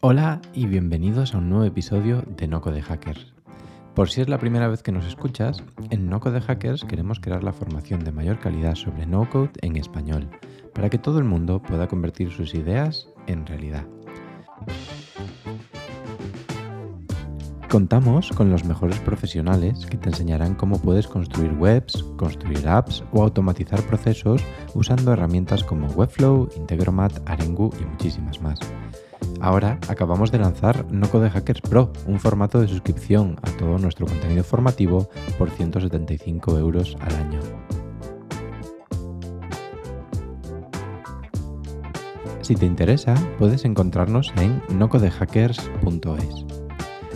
Hola y bienvenidos a un nuevo episodio de Noco de Hackers. Por si es la primera vez que nos escuchas, en Noco de Hackers queremos crear la formación de mayor calidad sobre no code en español, para que todo el mundo pueda convertir sus ideas en realidad. Contamos con los mejores profesionales que te enseñarán cómo puedes construir webs, construir apps o automatizar procesos usando herramientas como Webflow, Integromat, Arengu y muchísimas más. Ahora acabamos de lanzar No Hackers Pro, un formato de suscripción a todo nuestro contenido formativo por 175 euros al año. Si te interesa, puedes encontrarnos en nocodehackers.es.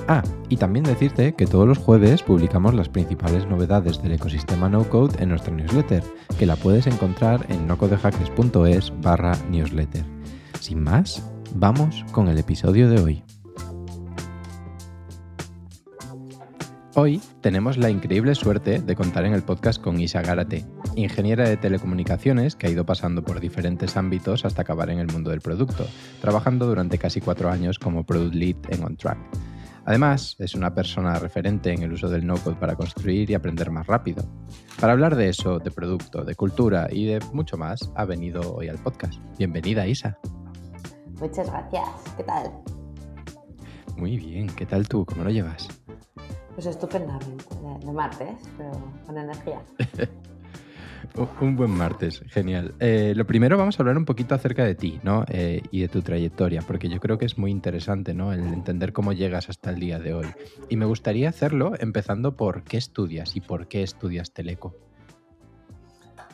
Ah, y también decirte que todos los jueves publicamos las principales novedades del ecosistema no code en nuestra newsletter, que la puedes encontrar en nocodehackers.es barra newsletter. Sin más, Vamos con el episodio de hoy. Hoy tenemos la increíble suerte de contar en el podcast con Isa Gárate, ingeniera de telecomunicaciones que ha ido pasando por diferentes ámbitos hasta acabar en el mundo del producto, trabajando durante casi cuatro años como Product Lead en OnTrack. Además, es una persona referente en el uso del no-code para construir y aprender más rápido. Para hablar de eso, de producto, de cultura y de mucho más, ha venido hoy al podcast. Bienvenida, Isa. Muchas gracias. ¿Qué tal? Muy bien. ¿Qué tal tú? ¿Cómo lo llevas? Pues estupendamente. De, martes, pero con energía. un buen martes, genial. Eh, lo primero vamos a hablar un poquito acerca de ti, ¿no? Eh, y de tu trayectoria, porque yo creo que es muy interesante, ¿no? El entender cómo llegas hasta el día de hoy. Y me gustaría hacerlo empezando por qué estudias y por qué estudias Teleco.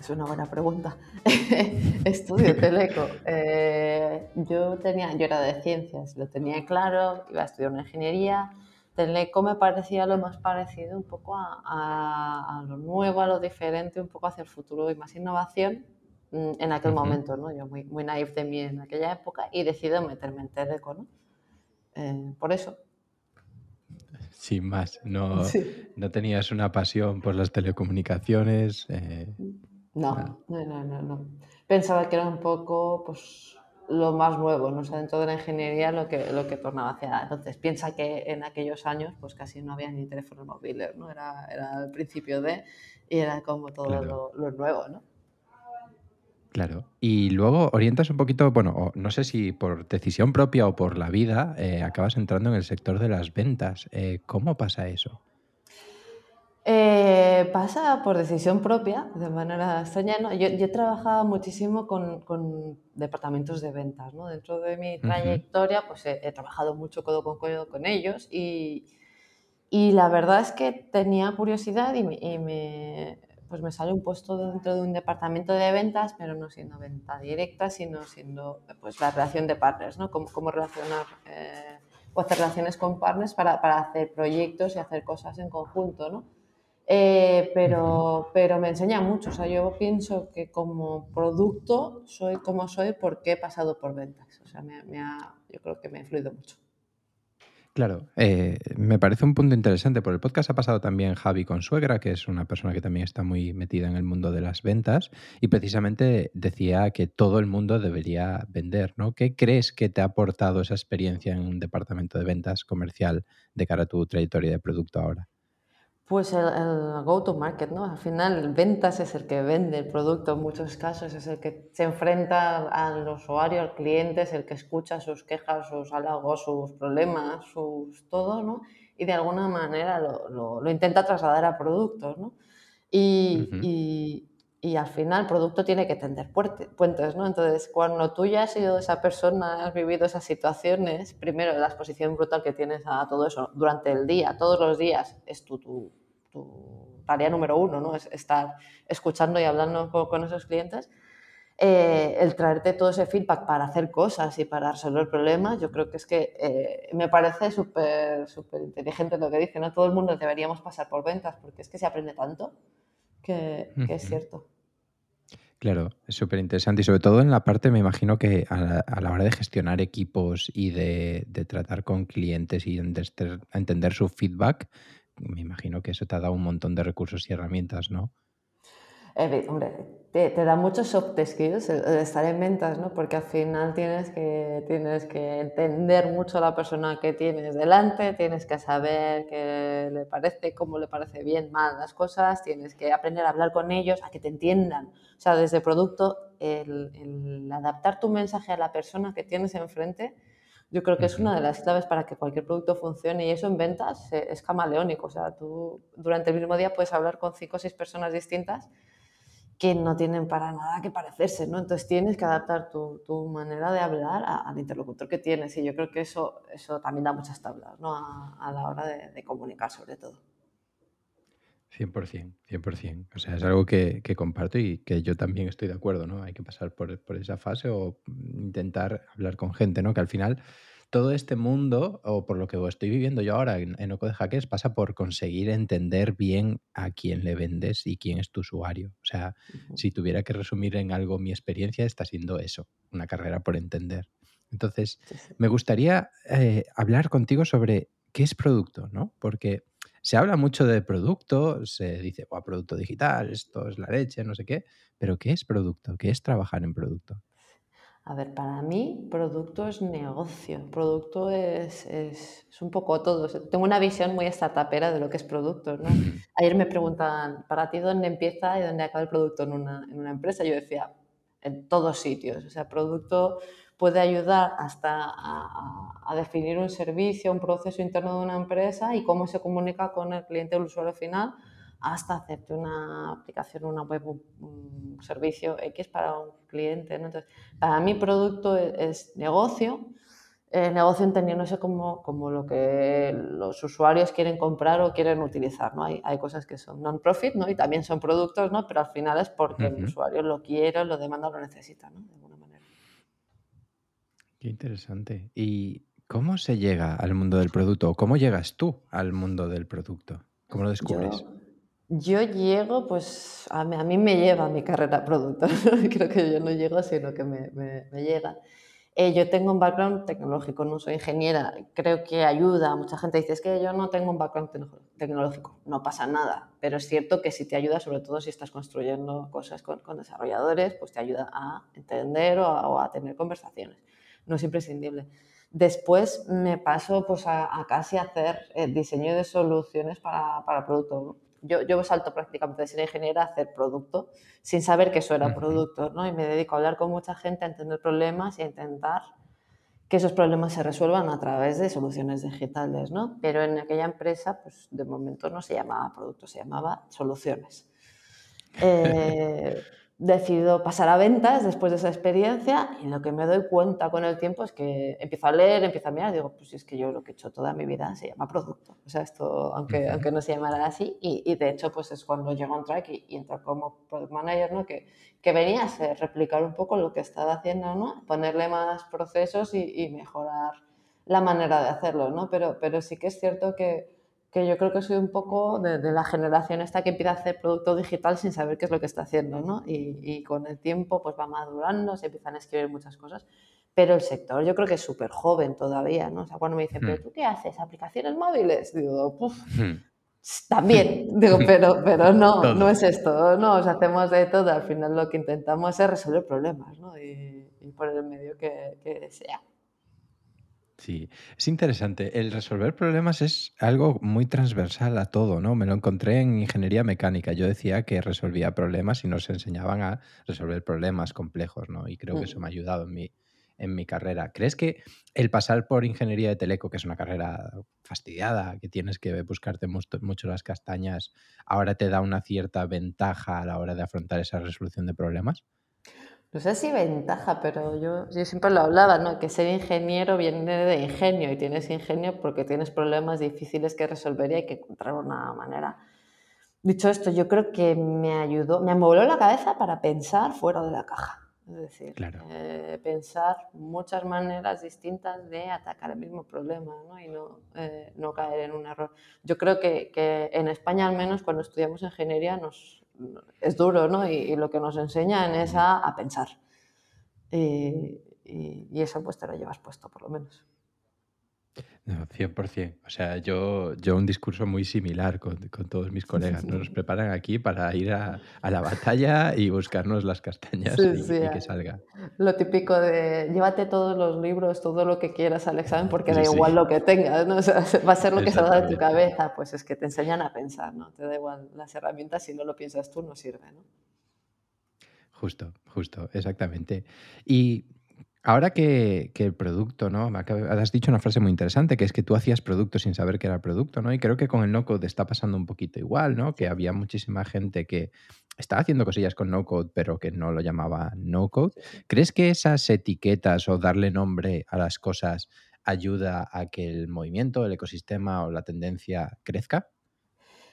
Es una buena pregunta. Estudio Teleco. Eh, yo, tenía, yo era de ciencias, lo tenía claro, iba a estudiar una ingeniería. Teleco me parecía lo más parecido un poco a, lo nuevo, a lo diferente, un poco hacia el futuro y más innovación mm, en aquel momento, ¿no? Yo muy, muy naive de mí en aquella época y decido meterme en Teleco, ¿no? Eh, por eso. Sin más, no, no tenías una pasión por las telecomunicaciones. Eh, no, no, no, no, Pensaba que era un poco pues, lo más nuevo, ¿no? O sea, dentro de la ingeniería lo que, lo que tornaba hacia... Entonces, piensa que en aquellos años pues casi no había ni teléfonos móviles, ¿no? Era, era el principio de... y era como todo lo, nuevo, ¿no? Claro. Y luego orientas un poquito, bueno, no sé si por decisión propia o por la vida, eh, acabas entrando en el sector de las ventas. Eh, ¿Cómo pasa eso? Eh, pasa por decisión propia, de manera extraña. Yo, yo trabajaba muchísimo con, con, departamentos de ventas. ¿no? Dentro de mi trayectoria, pues he, trabajado mucho codo con codo con ellos y, y, la verdad es que tenía curiosidad y, me, pues me sale un puesto dentro de un departamento de ventas, pero no siendo venta directa, sino siendo pues, la relación de partners, ¿no? Cómo, cómo relacionar eh, o hacer relaciones con partners para, para hacer proyectos y hacer cosas en conjunto, ¿no? Eh, pero, pero me enseña mucho. O sea, yo pienso que como producto soy como soy porque he pasado por ventas. O sea, me, ha, yo creo que me ha influido mucho. Claro, eh, me parece un punto interesante. Por el podcast ha pasado también Javi Consuegra, que es una persona que también está muy metida en el mundo de las ventas, y precisamente decía que todo el mundo debería vender, ¿no? ¿Qué crees que te ha aportado esa experiencia en un departamento de ventas comercial de cara a tu trayectoria de producto ahora? Pues el, go-to-market, ¿no? Al final, ventas es el que vende el producto en muchos casos, es el que se enfrenta al usuario, al cliente, es el que escucha sus quejas, sus halagos, sus problemas, sus todo, ¿no? Y de alguna manera lo, lo, intenta trasladar a productos, ¿no? Y, y al final el producto tiene que tender puentes, ¿no? Entonces, cuando tú ya has sido esa persona, has vivido esas situaciones, primero la exposición brutal que tienes a todo eso durante el día, todos los días, es tu, tu, tarea número uno, ¿no? Es estar escuchando y hablando con, esos clientes. Eh, el traerte todo ese feedback para hacer cosas y para resolver problemas, yo creo que es que eh, me parece súper súper inteligente lo que dice, ¿no? Todo el mundo deberíamos pasar por ventas porque es que se aprende tanto que, es cierto. Claro, es súper interesante y sobre todo en la parte, me imagino que a la, hora de gestionar equipos y de, tratar con clientes y de entender su feedback, me imagino que eso te ha dado un montón de recursos y herramientas, ¿no? Hombre, te, da muchos soft skills de estar en ventas, ¿no? Porque al final tienes que, tienes que entender mucho a la persona que tienes delante, tienes que saber qué le parece, cómo le parece bien, mal las cosas, tienes que aprender a hablar con ellos, a que te entiendan. O sea, desde producto, el, el adaptar tu mensaje a la persona que tienes enfrente, yo creo que es una de las claves para que cualquier producto funcione y eso en ventas es camaleónico. O sea, tú durante el mismo día puedes hablar con cinco o seis personas distintas que no tienen para nada que parecerse, ¿no? Entonces tienes que adaptar tu, tu manera de hablar al interlocutor que tienes y yo creo que eso, eso también da muchas tablas, ¿no? A, la hora de, de, comunicar sobre todo. 100%, 100%. O sea, es algo que, que, comparto y que yo también estoy de acuerdo, ¿no? Hay que pasar por, por esa fase o intentar hablar con gente, ¿no? Que al final todo este mundo, o por lo que estoy viviendo yo ahora en, en Oco de Hackers, pasa por conseguir entender bien a quién le vendes y quién es tu usuario. O sea, si tuviera que resumir en algo mi experiencia, está siendo eso, una carrera por entender. Entonces, me gustaría eh, hablar contigo sobre qué es producto, ¿no? Porque se habla mucho de producto, se dice, oh, producto digital, esto es la leche, no sé qué, pero ¿qué es producto? ¿Qué es trabajar en producto? A ver, para mí producto es negocio, producto es, es, es un poco todo. tengo una visión muy startupera de lo que es producto. ¿no? Ayer me preguntaban, ¿para ti dónde empieza y dónde acaba el producto en una, en una empresa? Yo decía, en todos sitios. O sea, producto puede ayudar hasta a, a, a, definir un servicio, un proceso interno de una empresa y cómo se comunica con el cliente o el usuario final hasta hacerte una aplicación, una web, un, servicio X para un cliente. ¿no? Entonces, para mí producto es, negocio, eh, negocio entendiéndose como, como lo que los usuarios quieren comprar o quieren utilizar. ¿no? Hay, hay cosas que son non-profit ¿no? y también son productos, ¿no? pero al final es porque uh -huh. el usuario lo quiere, lo demanda o lo necesita, ¿no? de alguna manera. Qué interesante. ¿Y cómo se llega al mundo del producto? ¿Cómo llegas tú al mundo del producto? ¿Cómo lo descubres? Yo, yo llego, pues a mí, a mí, me lleva mi carrera producto. Creo que yo no llego, sino que me, me, llega. Eh, yo tengo un background tecnológico, no soy ingeniera. Creo que ayuda. Mucha gente dice, es que yo no tengo un background tecnológico. No pasa nada. Pero es cierto que sí te ayuda, sobre todo si estás construyendo cosas con, desarrolladores, pues te ayuda a entender o a, tener conversaciones. No es imprescindible. Después me paso pues, a, casi hacer eh, diseño de soluciones para, para yo, yo salto prácticamente de ser ingeniera a hacer producto sin saber que eso era producto, ¿no? Y me dedico a hablar con mucha gente, a entender problemas y a intentar que esos problemas se resuelvan a través de soluciones digitales, ¿no? Pero en aquella empresa, pues de momento no se llamaba producto, se llamaba soluciones. Eh, decido pasar a ventas después de esa experiencia y lo que me doy cuenta con el tiempo es que empiezo a leer, empiezo a mirar, digo, pues es que yo lo que he hecho toda mi vida se llama producto. O sea, esto, aunque, aunque no se llamara así, y, y, de hecho, pues es cuando llego a un track y, y entro como product manager, ¿no? Que, que venía a ser replicar un poco lo que estaba haciendo, ¿no? Ponerle más procesos y, y mejorar la manera de hacerlo, ¿no? Pero, pero sí que es cierto que, que yo creo que soy un poco de, de, la generación esta que empieza a hacer producto digital sin saber qué es lo que está haciendo, ¿no? Y, y, con el tiempo pues va madurando, se empiezan a escribir muchas cosas, pero el sector yo creo que es súper joven todavía, ¿no? O sea, cuando me dicen, ¿pero hmm. tú qué haces? ¿Aplicaciones móviles? Digo, puf, hmm. también, digo, pero, pero no, no es esto, no, o sea, hacemos de todo, al final lo que intentamos es resolver problemas, ¿no? Y, y por el medio que, que sea. Sí, es interesante. El resolver problemas es algo muy transversal a todo, ¿no? Me lo encontré en ingeniería mecánica. Yo decía que resolvía problemas y nos enseñaban a resolver problemas complejos, ¿no? Y creo que eso me ha ayudado en mi, en mi carrera. ¿Crees que el pasar por ingeniería de teleco, que es una carrera fastidiada, que tienes que buscarte mucho, las castañas, ahora te da una cierta ventaja a la hora de afrontar esa resolución de problemas? No sé si ventaja, pero yo, yo siempre lo hablaba, ¿no? Que ser ingeniero viene de ingenio y tienes ingenio porque tienes problemas difíciles que resolver y hay que encontrar una manera. Dicho esto, yo creo que me ayudó, me amobló la cabeza para pensar fuera de la caja. Es decir, eh, pensar muchas maneras distintas de atacar el mismo problema ¿no? y no, eh, no, caer en un error. Yo creo que, que, en España, al menos cuando estudiamos ingeniería, nos, es duro ¿no? y, lo que nos enseñan es a, a pensar. Y, y, y, eso pues te lo llevas puesto, por lo menos. No, 100%. O sea, yo, yo un discurso muy similar con, con todos mis colegas. Nos preparan aquí para ir a, a la batalla y buscarnos las castañas Sí, y, sí. y que salga. Lo típico de llévate todos los libros, todo lo que quieras al examen, porque da Sí, igual lo que tengas, ¿no? O sea, va a ser lo que salga de tu cabeza. Pues es que te enseñan a pensar, ¿no? Te da igual las herramientas, si no lo piensas tú, no sirve, ¿no? Justo, justo, exactamente. Y ahora que, que el producto, ¿no? Has dicho una frase muy interesante, que es que tú hacías producto sin saber que era producto, ¿no? Y creo que con el no-code está pasando un poquito igual, ¿no? Que había muchísima gente que estaba haciendo cosillas con no-code, pero que no lo llamaba no-code. ¿Crees que esas etiquetas o darle nombre a las cosas ayuda a que el movimiento, el ecosistema o la tendencia crezca?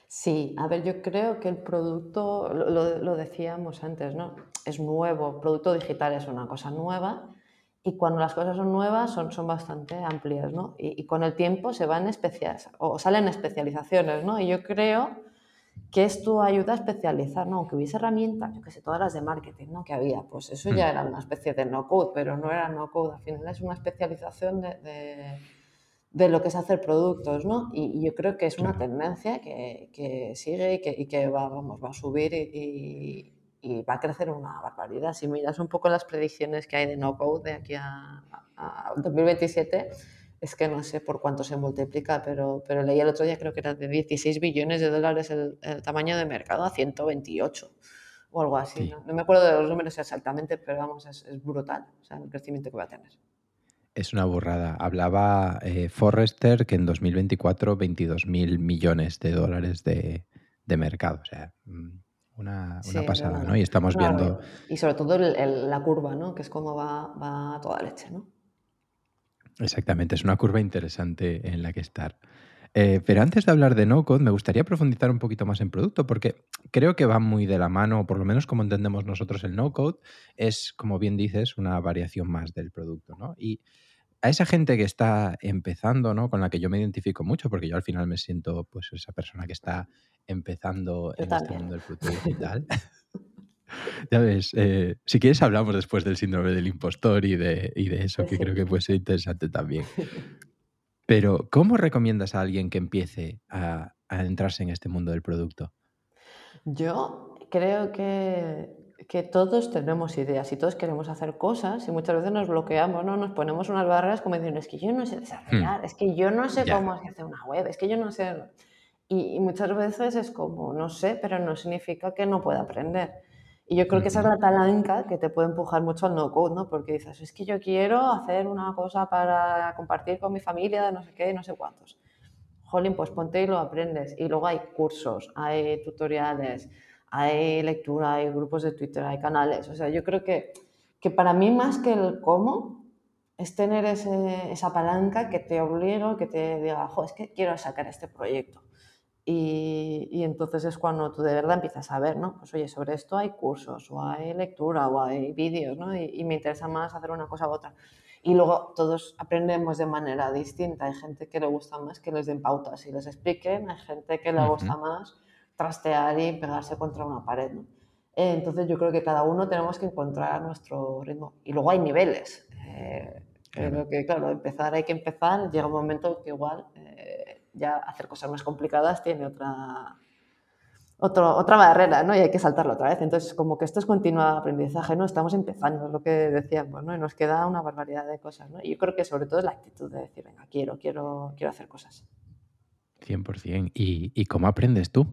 Sí, a ver, yo creo que el producto, lo, lo- lo decíamos antes, ¿no? Es nuevo, producto digital es una cosa nueva y cuando las cosas son nuevas son, son bastante amplias, ¿no? Y, y con el tiempo se van especias o salen especializaciones, ¿no? Y yo creo que esto ayuda a especializar, ¿no? Aunque hubiese herramientas, yo que sé, todas las de marketing, ¿no? Que había, pues eso ya era una especie de no-code, pero no era no-code, al final es una especialización de, de- de lo que es hacer productos, ¿no? Y, y yo creo que es una tendencia que, que sigue y que, y que va, vamos, va a subir y, y- va a crecer una barbaridad. Si miras un poco las predicciones que hay de no-code de aquí a, a- a 2027, es que no sé por cuánto se multiplica, pero, pero leí el otro día, creo que era de 16 billones de dólares el, el tamaño de mercado a 128 o algo así. Sí. No, no me acuerdo de los números exactamente, pero vamos, es, es brutal o sea, el crecimiento que va a tener. Es una burrada. Hablaba eh, Forrester que en 2024 22 mil millones de dólares de, de mercado. O sea, una, Sí, pasada, ¿no? Y estamos viendo. Y sobre todo el- el- la curva, ¿no? Que es como va, va toda leche, ¿no? exactamente, es una curva interesante en la que estar. Eh, pero antes de hablar de no-code, me gustaría profundizar un poquito más en producto, porque creo que va muy de la mano, o por lo menos como entendemos nosotros el no-code, es, como bien dices, una variación más del producto, ¿no? Y a esa gente que está empezando, ¿no? Con la que yo me identifico mucho, porque yo al final me siento pues esa persona que está empezando Yo en este mundo del producto digital. ya ves, eh, si quieres hablamos después del síndrome del impostor y de, y de eso, que creo que puede ser interesante también. Pero, ¿cómo recomiendas a alguien que empiece a, a entrarse en este mundo del producto? Yo creo que, que todos tenemos ideas y todos queremos hacer cosas y muchas veces nos bloqueamos, ¿no? Nos ponemos unas barreras como diciendo, es que yo no sé Hmm, desarrollar, es que yo no sé cómo se hace una web, es que yo no sé... Y, y muchas veces es como, no sé, pero no significa que no pueda aprender. Y yo creo que esa es la palanca que te puede empujar mucho al no-code, ¿no? Porque dices, es que yo quiero hacer una cosa para compartir con mi familia, de no sé qué, no sé cuántos. Jolín, pues ponte y lo aprendes. Y luego hay cursos, hay tutoriales, hay lectura, hay grupos de Twitter, hay canales. O sea, yo creo que, que para mí más que el cómo es tener ese- esa palanca que te obliga, que te diga, jo, es que quiero sacar este proyecto. Y, y entonces es cuando tú de verdad empiezas a ver, ¿no? Pues oye, sobre esto hay cursos, o hay lectura, o hay vídeos, ¿no? Y, y me interesa más hacer una cosa u otra. Y luego todos aprendemos de manera distinta. Hay gente que le gusta más que les den pautas y les expliquen, hay gente que le gusta más trastear y pegarse contra una pared, ¿no? Entonces yo creo que cada uno tenemos que encontrar nuestro ritmo. Y luego hay niveles. eh, pero que claro, empezar hay que empezar. Llega un momento que igual eh, ya hacer cosas más complicadas tiene otra, otra barrera, ¿no? Y hay que saltarlo otra vez. Entonces, como que esto es continuo aprendizaje, ¿no? Estamos empezando, es lo que decíamos, ¿no? Y nos queda una barbaridad de cosas, ¿no? Y yo creo que sobre todo es la actitud de decir, venga, quiero, quiero, quiero hacer cosas. 100%. ¿Y, ¿Y cómo aprendes tú?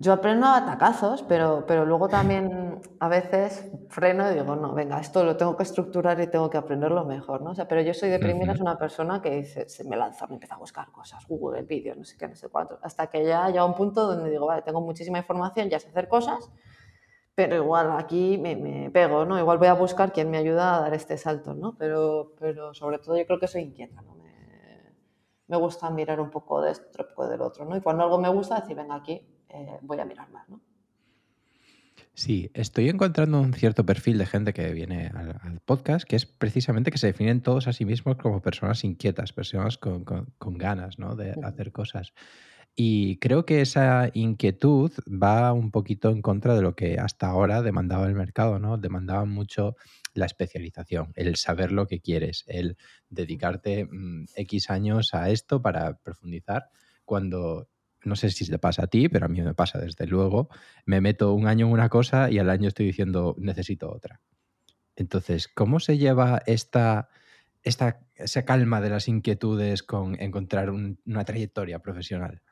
Yo aprendo a atacazos, pero, pero luego también a veces freno y digo, no, venga, esto lo tengo que estructurar y tengo que aprenderlo mejor, ¿no? O sea, pero yo soy de primeras una persona que dice, se me lanza, me empieza a buscar cosas, Google, vídeos, no sé qué, no sé cuánto, hasta que ya llega un punto donde digo, vale, tengo muchísima información, ya sé hacer cosas, pero igual aquí me, me, pego, ¿no? Igual voy a buscar quién me ayuda a dar este salto, ¿no? Pero, pero sobre todo yo creo que soy inquieta, ¿no? Me, me gusta mirar un poco de esto, un poco del otro, ¿no? Y cuando algo me gusta, decir, venga, aquí eh, voy a mirar más, ¿no? Sí, estoy encontrando un cierto perfil de gente que viene al, podcast, que es precisamente que se definen todos a sí mismos como personas inquietas, personas con, ganas ¿no? de hacer cosas. Y creo que esa inquietud va un poquito en contra de lo que hasta ahora demandaba el mercado, ¿no? Demandaba mucho la especialización, el saber lo que quieres, el dedicarte mm, X años a esto para profundizar, cuando no sé si te pasa a ti, pero a mí me pasa desde luego, me meto un año en una cosa y al año estoy diciendo necesito otra. Entonces, ¿cómo se lleva esta, esta esa calma de las inquietudes con encontrar una trayectoria profesional?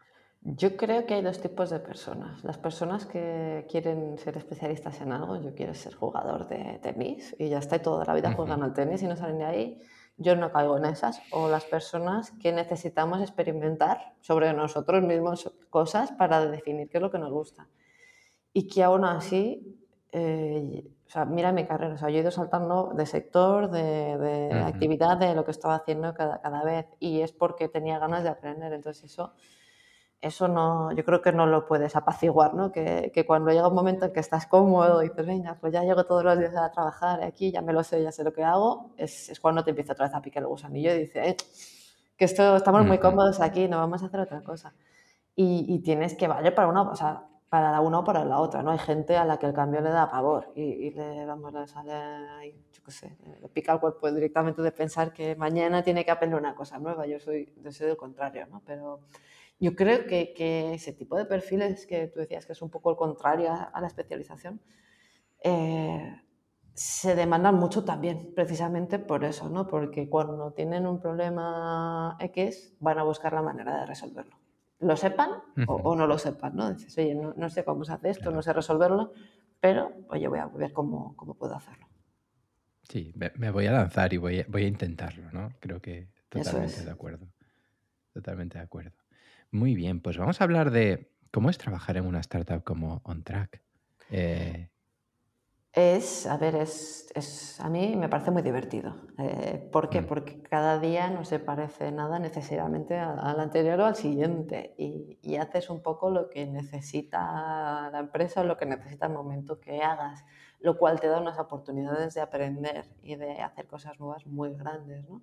Yo creo que hay dos tipos de personas. Las personas que quieren ser especialistas en algo, yo quiero ser jugador de tenis y ya está, y toda la vida juegan al tenis y no salen de ahí yo no caigo en esas, o las personas que necesitamos experimentar sobre nosotros mismos cosas para definir qué es lo que nos gusta. Y que aún así, eh, o sea, mira mi carrera, o sea, yo he ido saltando de sector, de, de actividad, de lo que estaba haciendo cada, cada vez, y es porque tenía ganas de aprender, entonces eso eso no, yo creo que no lo puedes apaciguar, ¿no? Que, que, cuando llega un momento en que estás cómodo y dices, venga, pues ya llego todos los días a trabajar aquí, ya me lo sé, ya sé lo que hago, es, es cuando te empieza otra vez a picar el gusanillo y dices, eh, que esto, estamos muy cómodos aquí, no vamos a hacer otra cosa. Y, y tienes que valer para una, o sea, para la una o para la otra, ¿no? Hay gente a la que el cambio le da pavor y, y le, vamos, le sale, yo qué sé, le pica el cuerpo directamente de pensar que mañana tiene que aprender una cosa nueva. Yo soy, yo soy del contrario, ¿no? Pero yo creo que, que, ese tipo de perfiles que tú decías que es un poco el contrario a, la especialización, eh, se demandan mucho también, precisamente por eso, ¿no? Porque cuando tienen un problema X, van a buscar la manera de resolverlo. Lo sepan o, no lo sepan, ¿no? Dices, oye, no, no sé cómo se hace esto, no sé resolverlo, pero, oye, voy a ver cómo, cómo puedo hacerlo. Sí, me voy a lanzar y voy a, voy a intentarlo, ¿no? Creo que totalmente de acuerdo. Totalmente de acuerdo. Muy bien, pues vamos a hablar de cómo es trabajar en una startup como OnTrack. Eh, es, a ver, es, es, a mí me parece muy divertido. Eh, ¿Por qué? Mm. Porque cada día no se parece nada necesariamente al, anterior o al siguiente y, y, haces un poco lo que necesita la empresa o lo que necesita el momento que hagas, lo cual te da unas oportunidades de aprender y de hacer cosas nuevas muy grandes. ¿no?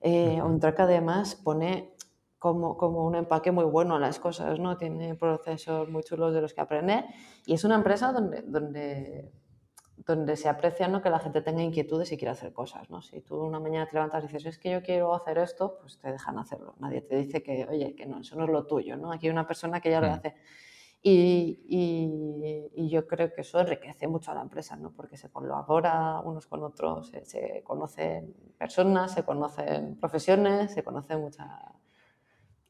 Eh, OnTrack además pone como, como, un empaque muy bueno a las cosas, ¿no? Tiene procesos muy chulos de los que aprender y es una empresa donde, donde, donde se aprecia ¿no? que la gente tenga inquietudes y quiera hacer cosas, ¿no? Si tú una mañana te levantas y dices, es que yo quiero hacer esto, pues te dejan hacerlo. Nadie te dice que, oye, que no, eso no es lo tuyo, ¿no? Aquí hay una persona que ya lo mm. hace. Y, y, y, yo creo que eso enriquece mucho a la empresa, ¿no? porque se colabora unos con otros, se, se conocen personas, se conocen profesiones, se conocen muchas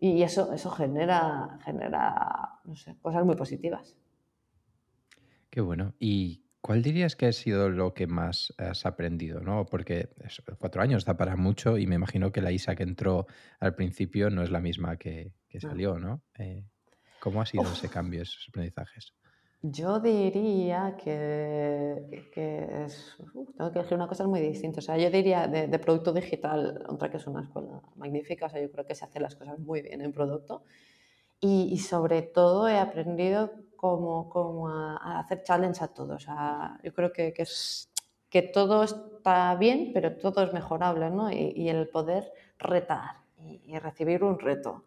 y eso, eso genera, genera no sé, cosas muy positivas. Qué bueno. ¿Y cuál dirías que ha sido lo que más has aprendido? ¿no? Porque cuatro años da para mucho y me imagino que la Isa que entró al principio no es la misma que, que salió, ¿no? Eh, ¿Cómo ha sido ese cambio, esos aprendizajes? Yo diría que, que es, tengo que elegir una cosa muy distinta. O sea, yo diría de, producto digital, otra que es una escuela magnífica, o sea, yo creo que se hacen las cosas muy bien en producto. Y, y sobre todo he aprendido cómo, cómo a, hacer challenge a todo. O sea, yo creo que, que, es, que todo está bien, pero todo es mejorable, ¿no? Y, y el poder retar y, y recibir un reto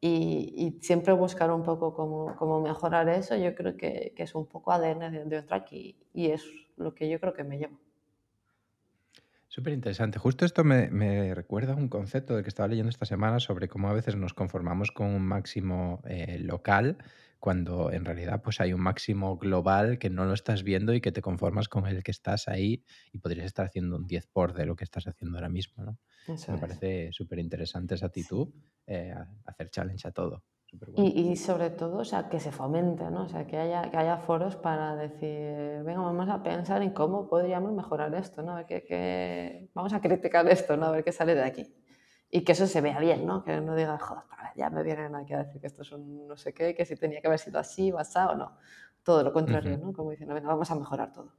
y, siempre buscar un poco cómo, cómo, mejorar eso, yo creo que, que es un poco ADN de, de Otrack y, es lo que yo creo que me llevo. Súper interesante. Justo esto me, me, recuerda un concepto de que estaba leyendo esta semana sobre cómo a veces nos conformamos con un máximo eh, local cuando en realidad pues hay un máximo global que no lo estás viendo y que te conformas con el que estás ahí y podrías estar haciendo un 10 por de lo que estás haciendo ahora mismo. ¿no? Me parece súper interesante esa actitud, eh, hacer challenge a todo. Y, sobre todo, o sea, que se fomente, ¿no? O sea, que haya, que haya foros para decir, venga, vamos a pensar en cómo podríamos mejorar esto, ¿no? que, vamos a criticar esto, ¿no? A ver qué sale de aquí. Y que eso se vea bien, ¿no? Que no diga, joder, ya me vienen aquí a decir que esto es un no sé qué, que si tenía que haber sido así, basado, no. Todo lo contrario, ¿no? Como diciendo, venga, vamos a mejorar todo.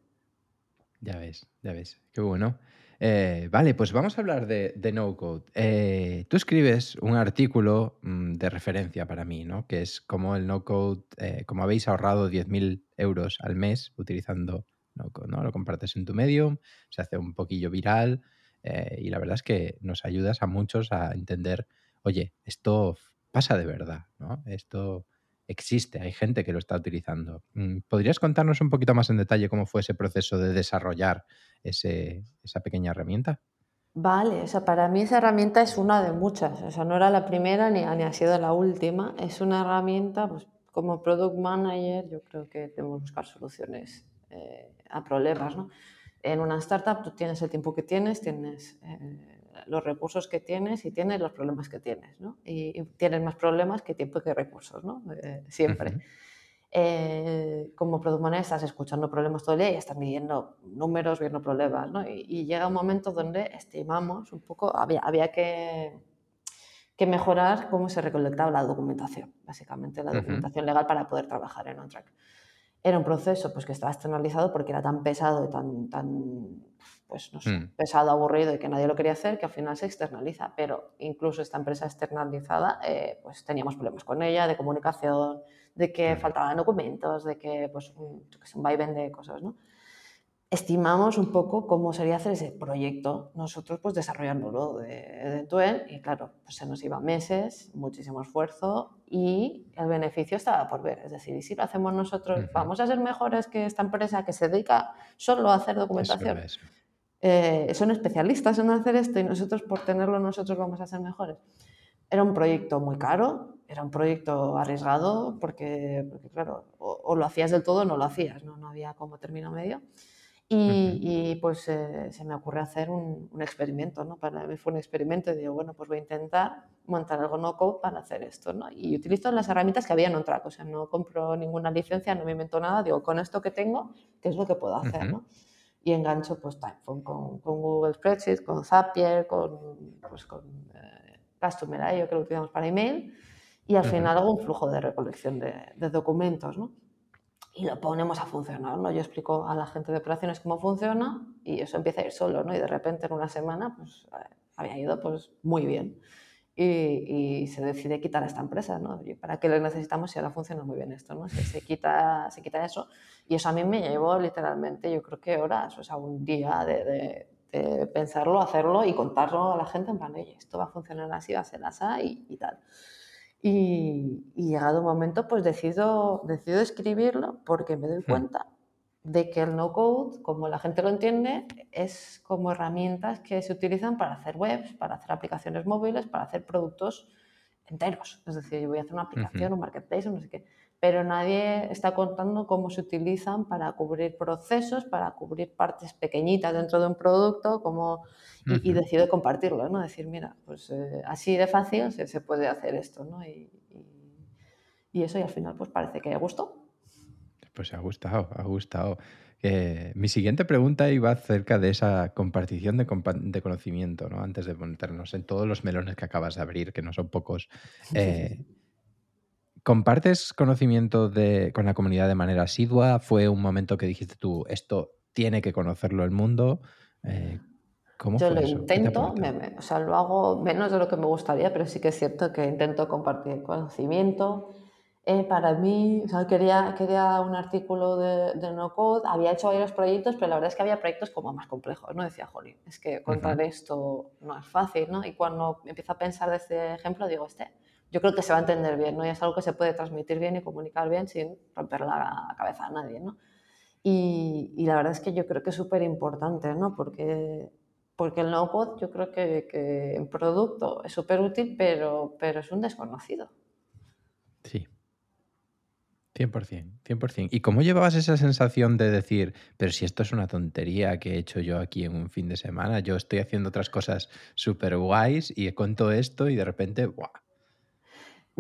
Ya ves, ya ves. Qué bueno. Eh, vale, pues vamos a hablar de, no code. Eh, tú escribes un artículo mm, de referencia para mí, ¿no? Que es como el no code, eh, como habéis ahorrado 10.000 euros al mes utilizando no code, ¿no? Lo compartes en tu medium, se hace un poquillo viral y la verdad es que nos ayudas a muchos a entender, oye, esto pasa de verdad, ¿no? Esto existe, hay gente que lo está utilizando. Mm, ¿Podrías contarnos un poquito más en detalle cómo fue ese proceso de desarrollar ese, esa pequeña herramienta? Vale, o sea, para mí esa herramienta es una de muchas, o sea, no era la primera ni, ni ha sido la última, es una herramienta, pues como product manager yo creo que debemos buscar soluciones eh, a problemas, ¿no? En una startup tú tienes el tiempo que tienes, tienes eh, los recursos que tienes y tienes los problemas que tienes, ¿no? Y, tienes más problemas que tiempo que recursos, ¿no? Eh, siempre. Eh, como product manager estás escuchando problemas todo el día y estás midiendo números, viendo problemas, ¿no? Y, llega un momento donde estimamos un poco, había, había que, que mejorar cómo se recolectaba la documentación, básicamente la documentación legal para poder trabajar en OnTrack. Era un proceso pues, que estaba externalizado porque era tan pesado y tan, tan pues no sé, mm. pesado, aburrido y que nadie lo quería hacer, que al final se externaliza. Pero incluso esta empresa externalizada, eh, pues teníamos problemas con ella de comunicación, de que faltaban documentos, de que pues un, un vaivén de cosas, ¿no? Estimamos un poco cómo sería hacer ese proyecto, nosotros pues desarrollándolo de, de y claro, pues se nos iba meses, muchísimo esfuerzo y el beneficio estaba por ver. Es decir, y si lo hacemos nosotros, vamos a ser mejores que esta empresa que se dedica solo a hacer documentación. Eh, son especialistas en hacer esto y nosotros por tenerlo nosotros vamos a ser mejores. Era un proyecto muy caro, era un proyecto arriesgado porque, porque claro, o, lo hacías del todo o no lo hacías, no, no había como término medio. Y, y pues eh, se me ocurre hacer un, un, experimento, ¿no? Para mí fue un experimento y digo, bueno, pues voy a intentar montar algo no code para hacer esto, ¿no? Y utilizo las herramientas que había en otra o sea, no compro ninguna licencia, no me invento nada, digo, con esto que tengo, ¿qué es lo que puedo hacer, ¿no? Y engancho pues con, con, Google Spreadsheet, con Zapier, con, pues, con eh, Customer IO que lo utilizamos para email y al final hago un flujo de recolección de, de, documentos, ¿no? Y lo ponemos a funcionar, ¿no? Yo explico a la gente de operaciones cómo funciona y eso empieza a ir solo, ¿no? Y de repente en una semana pues eh, había ido pues muy bien y, se decide quitar esta empresa, ¿no? ¿Para qué le necesitamos si ahora funciona muy bien esto, ¿no? Se, se, quita, se quita eso y eso a mí me llevó literalmente, yo creo que horas, o sea, un día de, de, pensarlo, hacerlo y contarlo a la gente en plan, oye, esto va a funcionar así, va a ser así y, y tal. Y, y, llegado un momento, pues decido, decido escribirlo porque me doy hmm. cuenta de que el no-code, como la gente lo entiende, es como herramientas que se utilizan para hacer webs, para hacer aplicaciones móviles, para hacer productos enteros. Es decir, yo voy a hacer una aplicación, un marketplace, no sé qué. Pero nadie está contando cómo se utilizan para cubrir procesos, para cubrir partes pequeñitas dentro de un producto, como, y, decido compartirlo, ¿no? Decir, mira, pues eh, así de fácil se, se, puede hacer esto, ¿no? Y, y, eso, y al final, pues parece que gustó. Pues ha gustado, ha gustado. Eh, mi siguiente pregunta iba acerca de esa compartición de, conocimiento, ¿no? Antes de meternos en todos los melones que acabas de abrir, que no son pocos. Eh, ¿Compartes conocimiento de, con la comunidad de manera asidua? ¿Fue un momento que dijiste tú, esto tiene que conocerlo el mundo? Eh, ¿Cómo Yo lo intento, o sea, lo hago menos de lo que me gustaría, pero sí que es cierto que intento compartir conocimiento. Eh, para mí, o sea, quería, quería un artículo de, de, no code, había hecho varios proyectos, pero la verdad es que había proyectos como más complejos, ¿no? Decía, jolín, es que contar esto no es fácil, ¿no? Y cuando empiezo a pensar de este ejemplo, digo, este, yo creo que se va a entender bien, ¿no? Y es algo que se puede transmitir bien y comunicar bien sin romper la cabeza a nadie, ¿no? Y, y la verdad es que yo creo que es súper importante, ¿no? Porque, porque el no-code yo creo que, que en producto es súper útil, pero, pero es un desconocido. Sí, 100%, 100%. ¿Y cómo llevabas esa sensación de decir, pero si esto es una tontería que he hecho yo aquí en un fin de semana, yo estoy haciendo otras cosas súper guays y cuento esto y de repente, ¡buah!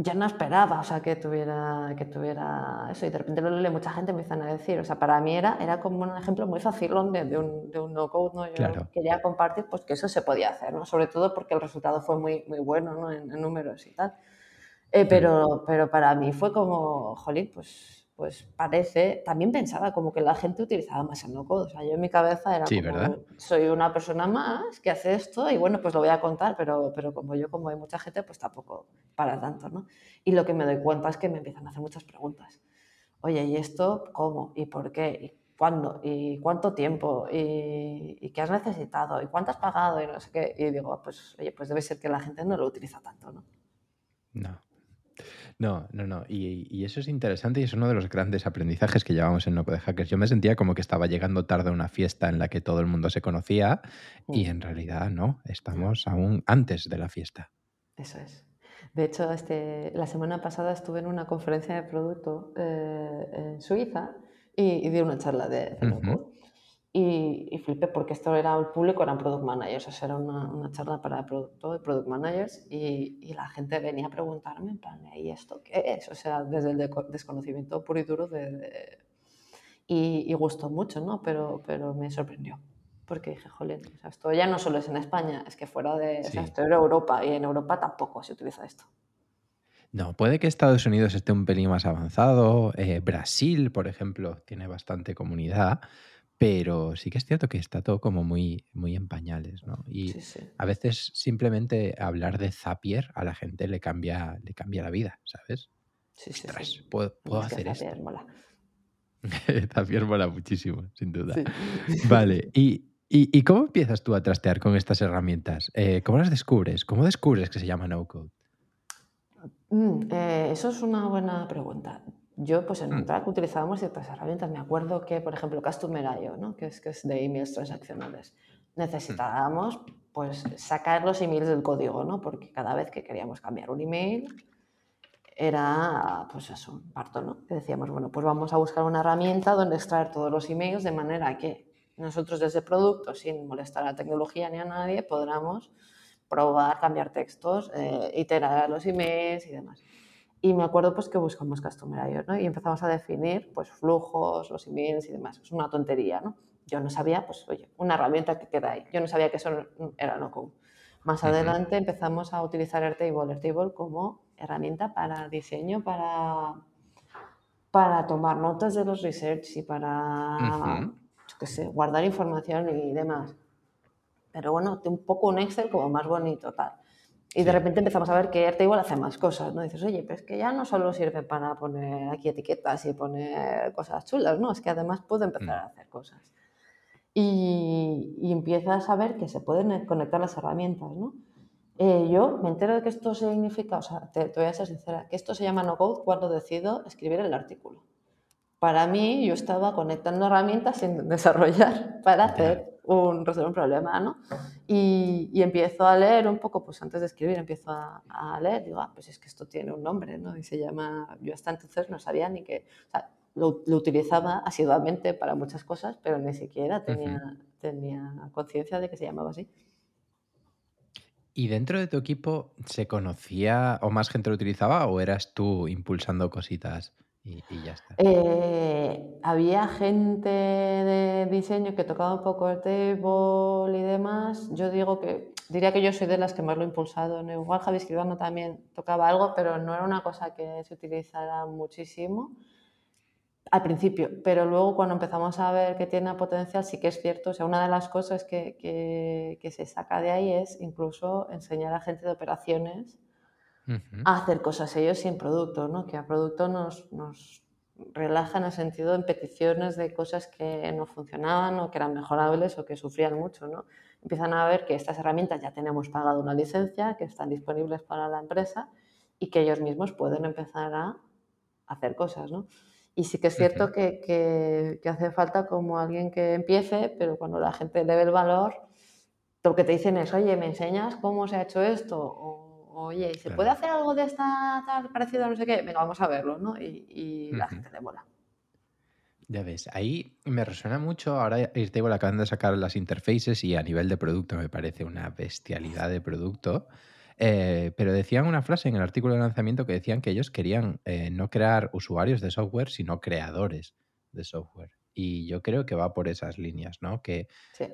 yo no esperaba, o sea, que tuviera, que tuviera eso. Y de repente lo lee mucha gente, me empiezan a decir. O sea, para mí era, era como un ejemplo muy fácil de, de, un, de un no-code, ¿no? Yo quería compartir pues, que eso se podía hacer, ¿no? Sobre todo porque el resultado fue muy, muy bueno, ¿no? En, en números y tal. Eh, pero, pero para mí fue como, jolín, pues pues parece, también pensaba como que la gente utilizaba más el no-code. O sea, yo en mi cabeza era como, soy una persona más que hace esto y bueno, pues lo voy a contar, pero, pero como yo, como hay mucha gente, pues tampoco para tanto, ¿no? Y lo que me doy cuenta es que me empiezan a hacer muchas preguntas. Oye, ¿y esto cómo? ¿Y por qué? ¿Y cuándo? ¿Y cuánto tiempo? ¿Y, ¿Y qué has necesitado? ¿Y cuánto has pagado? Y no sé qué. Y digo, pues, oye, pues debe ser que la gente no lo utiliza tanto, ¿no? No. No, no, no. Y, eso es interesante y es uno de los grandes aprendizajes que llevamos en No de Hackers. Yo me sentía como que estaba llegando tarde a una fiesta en la que todo el mundo se conocía y en realidad no, estamos aún antes de la fiesta. Eso es. De hecho, este, la semana pasada estuve en una conferencia de producto eh, en Suiza y, di una charla de, y, y, flipé porque esto era el público, eran product managers, o sea, era una, una charla para producto de product managers y, y, la gente venía a preguntarme en plan, ¿y esto qué es? O sea, desde el desconocimiento puro y duro de, y, y, gustó mucho, ¿no? Pero, pero me sorprendió porque dije, jolín, o sea, esto ya no solo es en España, es que fuera de, o sea, esto era Europa y en Europa tampoco se utiliza esto. No, puede que Estados Unidos esté un pelín más avanzado, eh, Brasil, por ejemplo, tiene bastante comunidad, pero sí que es cierto que está todo como muy, muy en pañales, ¿no? Y a veces simplemente hablar de Zapier a la gente le cambia, le cambia la vida, ¿sabes? Sí, sí, sí. Puedo, puedo hacer Zapier esto. Mola. Zapier mola muchísimo, sin duda. Vale, y, y, y, cómo empiezas tú a trastear con estas herramientas? Eh, ¿Cómo las descubres? ¿Cómo descubres que se llama no code? Mm, eh, eso es una buena pregunta. Yo, pues en mm. Track utilizábamos ciertas herramientas. Me acuerdo que, por ejemplo, Customer.io, ¿no? que, es, que es de emails transaccionales, necesitábamos pues, sacar los emails del código, ¿no? porque cada vez que queríamos cambiar un email era, pues eso, un parto, ¿no? Que decíamos, bueno, pues vamos a buscar una herramienta donde extraer todos los emails de manera que nosotros desde producto, sin molestar a la tecnología ni a nadie, podamos probar, cambiar textos, eh, iterar los emails y demás. Y me acuerdo pues que buscamos Customer ¿no? Y empezamos a definir pues flujos, los emails y demás. Es una tontería, ¿no? Yo no sabía, pues oye, una herramienta que queda ahí. Yo no sabía que eso era no code. Más adelante empezamos a utilizar Airtable, Airtable como herramienta para diseño, para, para tomar notas de los research y para, qué sé, guardar información y demás. Pero bueno, un poco un Excel como más bonito, tal. Y de repente empezamos a ver que Airtable hace más cosas, ¿no? dices, oye, pero es que ya no solo sirve para poner aquí etiquetas y poner cosas chulas, ¿no? Es que además puede empezar mm. a hacer cosas. Y, y, empiezas a ver que se pueden conectar las herramientas, ¿no? Eh, yo me entero de que esto significa, o sea, te, voy a ser sincera, que esto se llama no code cuando decido escribir el artículo. Para mí, yo estaba conectando herramientas sin desarrollar para hacer un, resolver un problema, ¿no? Y, y, empiezo a leer un poco, pues antes de escribir empiezo a, a, leer, digo, ah, pues es que esto tiene un nombre, ¿no? Y se llama, yo hasta entonces no sabía ni que, o sea, lo, lo utilizaba asiduamente para muchas cosas, pero ni siquiera tenía, uh -huh. tenía conciencia de que se llamaba así. ¿Y dentro de tu equipo se conocía o más gente lo utilizaba o eras tú impulsando cositas? Y, y, ya está. Eh, había gente de diseño que tocaba un poco el table y demás. Yo digo que, diría que yo soy de las que más lo he impulsado. ¿no? Igual Javi Escribano también tocaba algo, pero no era una cosa que se utilizara muchísimo al principio. Pero luego cuando empezamos a ver que tiene potencial, sí que es cierto. O sea, una de las cosas que, que, que se saca de ahí es incluso enseñar a gente de operaciones a hacer cosas ellos sin producto, ¿no? que a producto nos, nos relaja en el sentido en peticiones de cosas que no funcionaban o que eran mejorables o que sufrían mucho. ¿no? Empiezan a ver que estas herramientas ya tenemos pagado una licencia, que están disponibles para la empresa y que ellos mismos pueden empezar a hacer cosas. ¿no? Y sí que es cierto uh -huh. que, que, que, hace falta como alguien que empiece, pero cuando la gente le ve el valor, lo que te dicen es, oye, ¿me enseñas cómo se ha hecho esto? O, oye, ¿se claro. puede hacer algo de esta tal parecido a no sé qué? Venga, vamos a verlo, ¿no? Y, y la uh -huh. gente le mola. Ya ves, ahí me resuena mucho. Ahora Airtable acaban de sacar las interfaces y a nivel de producto me parece una bestialidad de producto. Eh, pero decían una frase en el artículo de lanzamiento que decían que ellos querían eh, no crear usuarios de software, sino creadores de software. Y yo creo que va por esas líneas, ¿no? Que,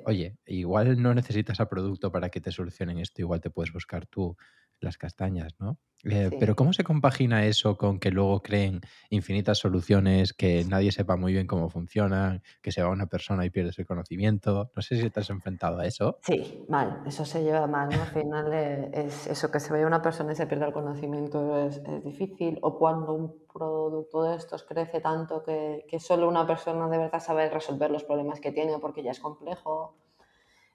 oye, igual no necesitas a producto para que te solucionen esto, igual te puedes buscar tú las castañas, ¿no? Eh, pero ¿cómo se compagina eso con que luego creen infinitas soluciones que nadie sepa muy bien cómo funcionan, que se va una persona y pierdes el conocimiento? No sé si has enfrentado a eso. Sí, mal, eso se lleva mal, ¿no? Al final eh, es eso, que se vaya una persona y se pierda el conocimiento es, difícil, o cuando un producto de estos crece tanto que, que solo una persona de verdad sabe resolver los problemas que tiene porque ya es complejo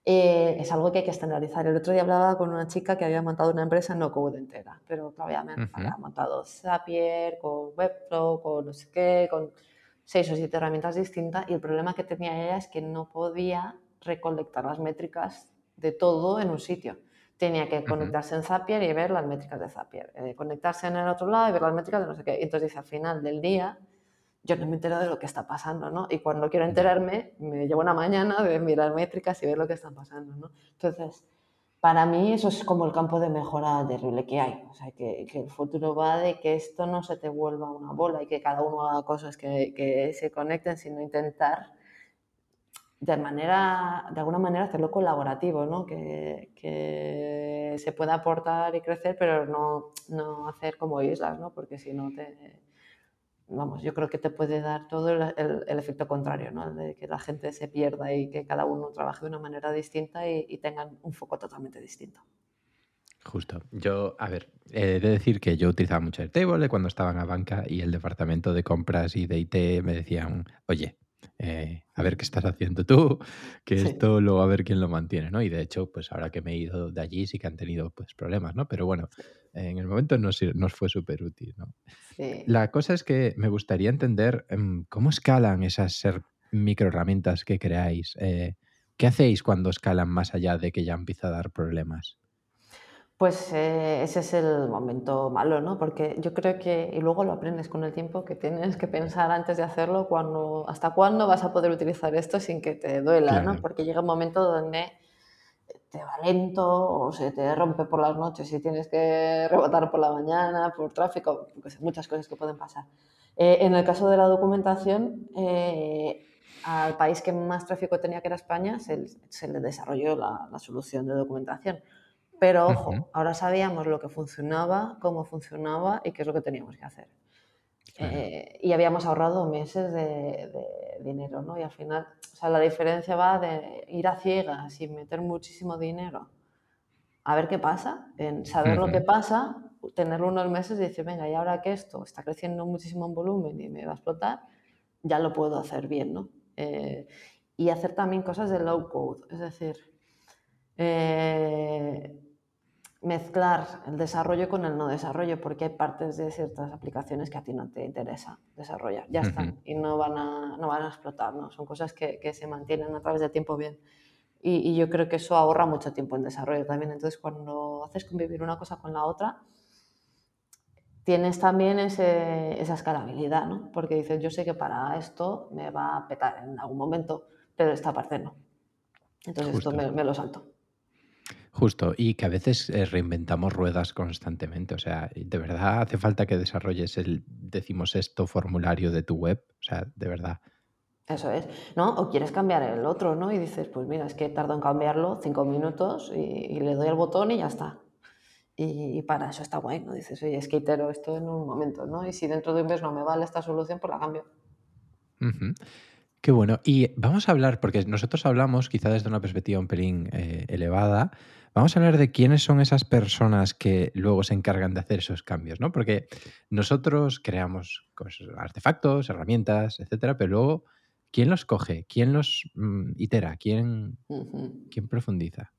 eh, es algo que hay que estandarizar. El otro día hablaba con una chica que había montado una empresa no code entera, pero que había, montado Zapier, con Webflow, con no sé qué, con seis o siete herramientas distintas y el problema que tenía ella es que no podía recolectar las métricas de todo en un sitio. Tenía que conectarse en Zapier y ver las métricas de Zapier, eh, conectarse en el otro lado y ver las métricas de no sé qué. entonces dice, al final del día yo no me entero de lo que está pasando, ¿no? Y cuando quiero enterarme, me llevo una mañana de mirar métricas y ver lo que está pasando, ¿no? Entonces, para mí eso es como el campo de mejora terrible que hay. O sea, que, que, el futuro va de que esto no se te vuelva una bola y que cada uno haga cosas que, que se conecten, sino intentar de, manera, de alguna manera hacerlo colaborativo, ¿no? Que, que se pueda aportar y crecer, pero no, no hacer como islas, ¿no? Porque si no te vamos, yo creo que te puede dar todo el, efecto contrario, ¿no? de que la gente se pierda y que cada uno trabaje de una manera distinta y, tengan un foco totalmente distinto. Justo. Yo, a ver, he de decir que yo utilizaba mucho el table cuando estaba en la banca y el departamento de compras y de IT me decían, oye, eh, a ver qué estás haciendo tú, que esto luego a ver quién lo mantiene, ¿no? Y de hecho, pues ahora que me he ido de allí sí que han tenido pues problemas, ¿no? Pero bueno, en el momento nos, nos fue súper útil, ¿no? La cosa es que me gustaría entender em, cómo escalan esas micro herramientas que creáis. Eh, ¿Qué hacéis cuando escalan más allá de que ya empieza a dar problemas? Pues eh, ese es el momento malo, ¿no? Porque yo creo que, y luego lo aprendes con el tiempo, que tienes que pensar antes de hacerlo cuando, hasta cuándo vas a poder utilizar esto sin que te duela, ¿no? Porque llega un momento donde te va lento o se te rompe por las noches y tienes que rebotar por la mañana, por tráfico, muchas cosas que pueden pasar. Eh, en el caso de la documentación, eh, al país que más tráfico tenía, que era España, se, se le desarrolló la, la solución de documentación pero ojo, ahora sabíamos lo que funcionaba, cómo funcionaba y qué es lo que teníamos que hacer. Eh, y habíamos ahorrado meses de, dinero, ¿no? Y al final, o sea, la diferencia va de ir a ciegas y meter muchísimo dinero a ver qué pasa, en saber lo que pasa, tenerlo unos meses y decir, venga, y ahora que esto está creciendo muchísimo en volumen y me va a explotar, ya lo puedo hacer bien, ¿no? Eh, y hacer también cosas de low code, es decir, eh, mezclar el desarrollo con el no desarrollo, porque hay partes de ciertas aplicaciones que a ti no te interesa desarrollar, ya están, y no van a, no van a explotar, ¿no? son cosas que, que se mantienen a través del tiempo bien. Y, y, yo creo que eso ahorra mucho tiempo en desarrollo también, entonces cuando haces convivir una cosa con la otra, tienes también ese, esa escalabilidad, ¿no? porque dices, yo sé que para esto me va a petar en algún momento, pero esta parte no. Entonces esto me, me lo salto. Justo, y que a veces eh, reinventamos ruedas constantemente. O sea, ¿de verdad hace falta que desarrolles el decimosexto formulario de tu web? O sea, de verdad. Eso es, ¿no? O quieres cambiar el otro, ¿no? Y dices, pues mira, es que tardo en cambiarlo cinco minutos y, le doy al botón y ya está. Y, para eso está guay, ¿no? Dices, oye, es que itero esto en un momento, ¿no? Y si dentro de un mes no me vale esta solución, pues la cambio. Qué bueno. Y vamos a hablar, porque nosotros hablamos quizá desde una perspectiva un pelín eh, elevada, vamos a hablar de quiénes son esas personas que luego se encargan de hacer esos cambios, ¿no? Porque nosotros creamos artefactos, herramientas, etcétera, pero luego, ¿quién los coge? ¿Quién los mm, itera? ¿Quién, ¿Quién profundiza?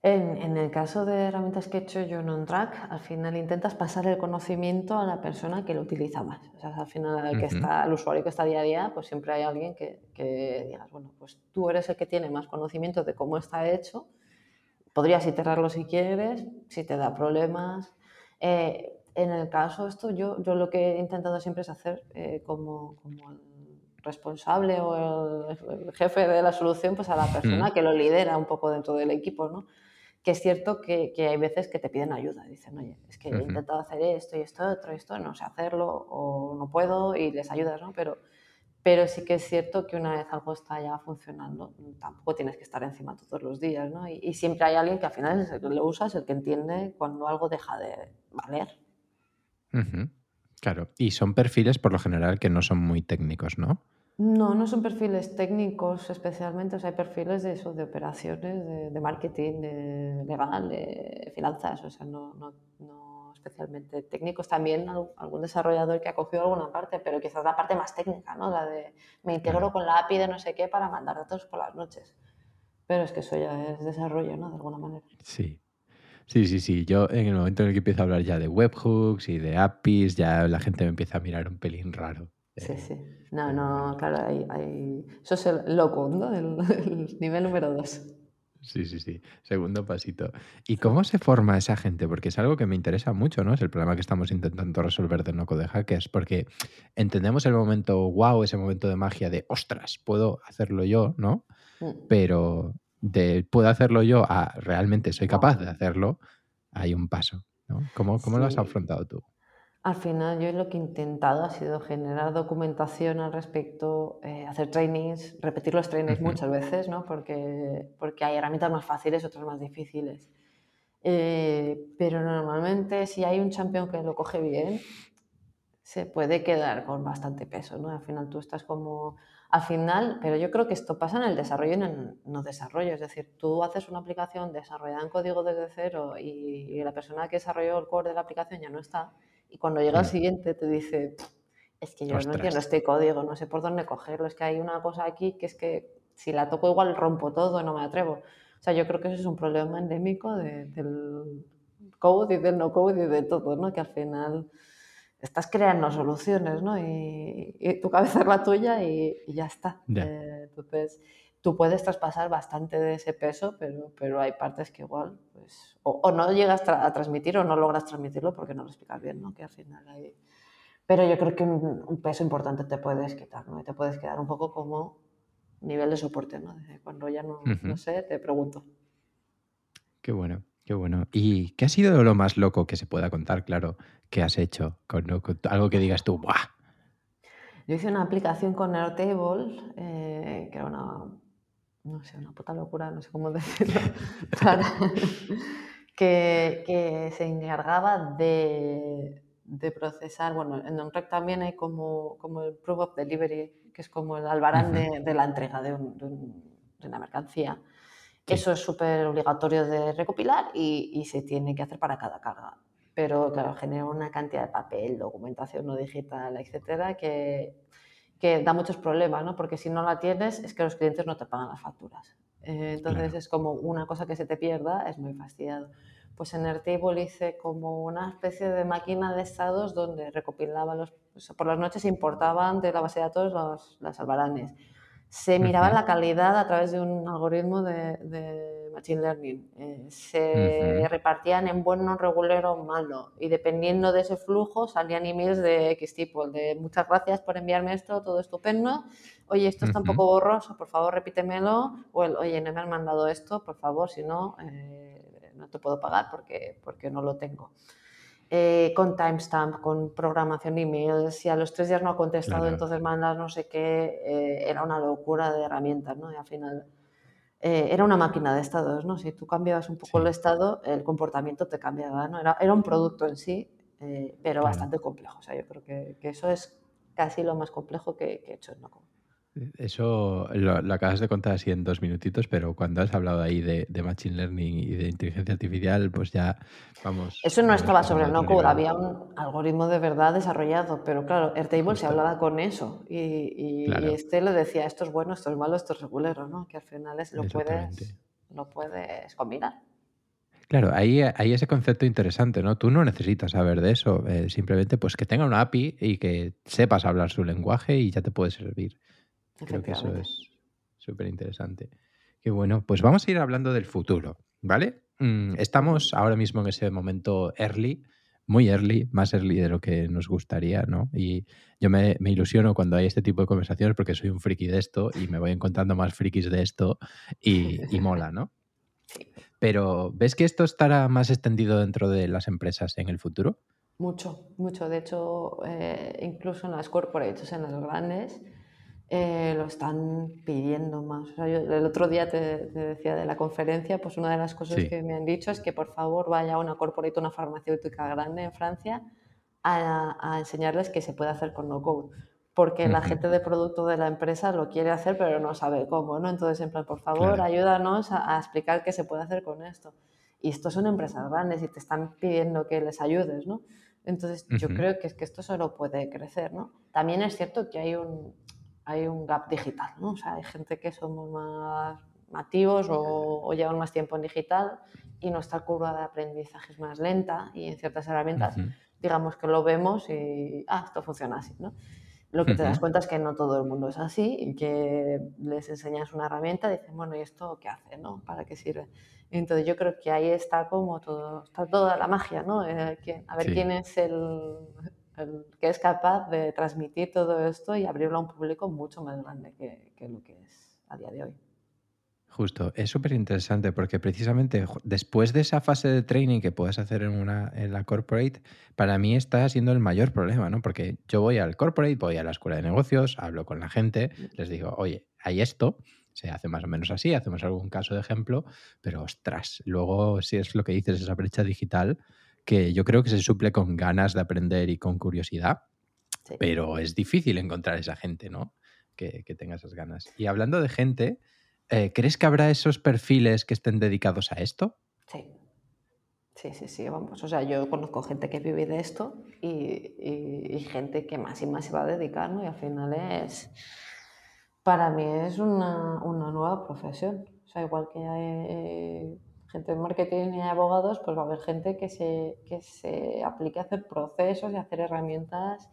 En, el caso de herramientas que he hecho yo en OnTrack, al final intentas pasar el conocimiento a la persona que lo utiliza más. O sea, al final el que está, el usuario que está día a día, pues siempre hay alguien que, que digas, bueno, pues tú eres el que tiene más conocimiento de cómo está hecho, podrías iterarlo si quieres, si te da problemas. Eh, en el caso esto, yo, yo lo que he intentado siempre es hacer eh, como, como el responsable o el, jefe de la solución, pues a la persona que lo lidera un poco dentro del equipo, ¿no? que es cierto que, que, hay veces que te piden ayuda, dicen, oye, es que he intentado hacer esto y esto, otro, esto, no sé hacerlo o no puedo y les ayudas, ¿no? Pero, pero sí que es cierto que una vez algo está ya funcionando, tampoco tienes que estar encima todos los días, ¿no? Y, siempre hay alguien que al final es el que lo usa, es el que entiende cuando algo deja de valer. Claro, y son perfiles por lo general que no son muy técnicos, ¿no? No, no son perfiles técnicos especialmente, o sea, hay perfiles de eso, de operaciones, de, marketing, de legal, de finanzas, o sea, no, no, no, especialmente técnicos. También algún desarrollador que ha cogido alguna parte, pero quizás la parte más técnica, ¿no? La de me integro con la API de no sé qué para mandar datos por las noches. Pero es que eso ya es desarrollo, ¿no? De alguna manera. Sí. Sí, sí, sí. Yo en el momento en el que empiezo a hablar ya de webhooks y de APIs, ya la gente me empieza a mirar un pelín raro. Sí, sí. No, no, claro, hay, hay... eso es el loco, ¿no? El, nivel número dos. Sí, sí, sí. Segundo pasito. ¿Y cómo se forma esa gente? Porque es algo que me interesa mucho, ¿no? Es el problema que estamos intentando resolver de Noco de Hackers, porque entendemos el momento wow, ese momento de magia de, ostras, puedo hacerlo yo, ¿no? Mm. Pero de puedo hacerlo yo a realmente soy capaz de hacerlo, hay un paso. ¿no? ¿Cómo, cómo lo has afrontado tú? Al final yo lo que he intentado ha sido generar documentación al respecto, eh, hacer trainings, repetir los trainings muchas veces, ¿no? porque, porque hay herramientas más fáciles, otras más difíciles. Eh, pero normalmente si hay un campeón que lo coge bien, se puede quedar con bastante peso. ¿no? Al final tú estás como al final, pero yo creo que esto pasa en el desarrollo y en el no desarrollo. Es decir, tú haces una aplicación desarrollada en código desde cero y, la persona que desarrolló el core de la aplicación ya no está. Y cuando llega el siguiente te dice, es que yo no entiendo este código, no sé por dónde cogerlo. Es que hay una cosa aquí que es que si la toco igual rompo todo, no me atrevo. O sea, yo creo que eso es un problema endémico del code y del no code y de todo, ¿no? Que al final estás creando soluciones, ¿no? Y, tu cabeza es la tuya y, ya está. Eh, entonces, tú puedes traspasar bastante de ese peso, pero, pero hay partes que igual, pues, o, no llegas a transmitir o no logras transmitirlo porque no lo explicas bien, ¿no? Que al final hay... Pero yo creo que un, peso importante te puedes quitar, ¿no? Y te puedes quedar un poco como nivel de soporte, ¿no? Cuando ya no, no sé, te pregunto. Qué bueno. Qué bueno. ¿Y qué ha sido lo más loco que se pueda contar, claro, que has hecho? Con, algo que digas tú, ¡buah! Yo hice una aplicación con Airtable, eh, que era una, no sé, una puta locura, no sé cómo decirlo, que, se encargaba de, procesar, bueno, en OnRec también hay como, como el Proof of Delivery, que es como el albarán de, la entrega de, de una mercancía. Eso es súper obligatorio de recopilar y, se tiene que hacer para cada carga. Pero claro, genera una cantidad de papel, documentación no digital, etcétera, que, que da muchos problemas, ¿no? Porque si no la tienes, es que los clientes no te pagan las facturas. Eh, entonces es como una cosa que se te pierda, es muy fastidiado. Pues en Airtable hice como una especie de máquina de estados donde recopilaba los... por las noches importaban de la base de datos los, las albaranes se miraba la calidad a través de un algoritmo de, Machine Learning. Eh, se repartían en bueno, regular o malo. Y dependiendo de ese flujo salían emails de X tipo, de muchas gracias por enviarme esto, todo estupendo. Oye, esto está un poco borroso, por favor repítemelo. O el, oye, no me han mandado esto, por favor, si no, eh, no te puedo pagar porque, porque no lo tengo. Eh, con timestamp, con programación email, si a los tres días no ha contestado, entonces mandas no sé qué, eh, era una locura de herramientas, ¿no? Y al final eh, era una máquina de estados, ¿no? Si tú cambiabas un poco el estado, el comportamiento te cambiaba, ¿no? Era, era un producto en sí, pero bastante complejo. O sea, yo creo que, que, eso es casi lo más complejo que, que he hecho en Nocom. Eso lo, acabas de contar así en dos minutitos, pero cuando has hablado ahí de, Machine Learning y de inteligencia artificial, pues ya vamos. Eso no estaba sobre el no-code, había un algoritmo de verdad desarrollado, pero claro, Airtable se hablaba con eso y, este le decía esto es bueno, esto es malo, esto es regulero, ¿no? Que al final es, lo, puedes, lo puedes combinar. Claro, ahí hay ese concepto interesante, ¿no? Tú no necesitas saber de eso, eh, simplemente pues que tenga una API y que sepas hablar su lenguaje y ya te puede servir. Creo que eso es súper interesante. Qué bueno, pues vamos a ir hablando del futuro, ¿vale? Mm, estamos ahora mismo en ese momento early, muy early, más early de lo que nos gustaría, ¿no? Y yo me, ilusiono cuando hay este tipo de conversaciones porque soy un friki de esto y me voy encontrando más frikis de esto y, mola, ¿no? Pero, ¿ves que esto estará más extendido dentro de las empresas en el futuro? Mucho, mucho. De hecho, eh, incluso en las corporates, en las grandes, eh, lo están pidiendo más. el otro día te, decía de la conferencia, pues una de las cosas que me han dicho es que por favor vaya a una corporate, una farmacéutica grande en Francia, a, enseñarles qué se puede hacer con no code. Porque la gente de producto de la empresa lo quiere hacer, pero no sabe cómo, ¿no? Entonces, en plan, por favor, ayúdanos a, explicar qué se puede hacer con esto. Y estos son empresas grandes y te están pidiendo que les ayudes, ¿no? Entonces, yo creo que es que esto solo puede crecer, ¿no? También es cierto que hay un, hay un gap digital, ¿no? O sea, hay gente que somos más nativos o, o llevan más tiempo en digital y nuestra curva de aprendizaje es más lenta y en ciertas herramientas, digamos que lo vemos y, ah, esto funciona así, ¿no? Lo que te das cuenta es que no todo el mundo es así y que les enseñas una herramienta y dicen, bueno, ¿y esto qué hace? ¿no? ¿Para qué sirve? Entonces yo creo que ahí está como todo, está toda la magia, ¿no? Eh, a ver quién es el, que es capaz de transmitir todo esto y abrirlo a un público mucho más grande que, que lo que es a día de hoy. Justo, es súper interesante porque precisamente después de esa fase de training que puedes hacer en, una, en la corporate, para mí está siendo el mayor problema, ¿no? Porque yo voy al corporate, voy a la escuela de negocios, hablo con la gente, les digo, oye, hay esto, se hace más o menos así, hacemos algún caso de ejemplo, pero ostras, luego si es lo que dices, esa brecha digital, que yo creo que se suple con ganas de aprender y con curiosidad, pero es difícil encontrar esa gente, ¿no? Que, que tenga esas ganas. Y hablando de gente, eh, ¿crees que habrá esos perfiles que estén dedicados a esto? Sí. Sí, sí, sí, vamos. O sea, yo conozco gente que vive de esto y, gente que más y más se va a dedicar, ¿no? Y al final es, para mí es una, nueva profesión. O sea, igual que hay gente de marketing y abogados, pues va a haber gente que se, que se aplique a hacer procesos y a hacer herramientas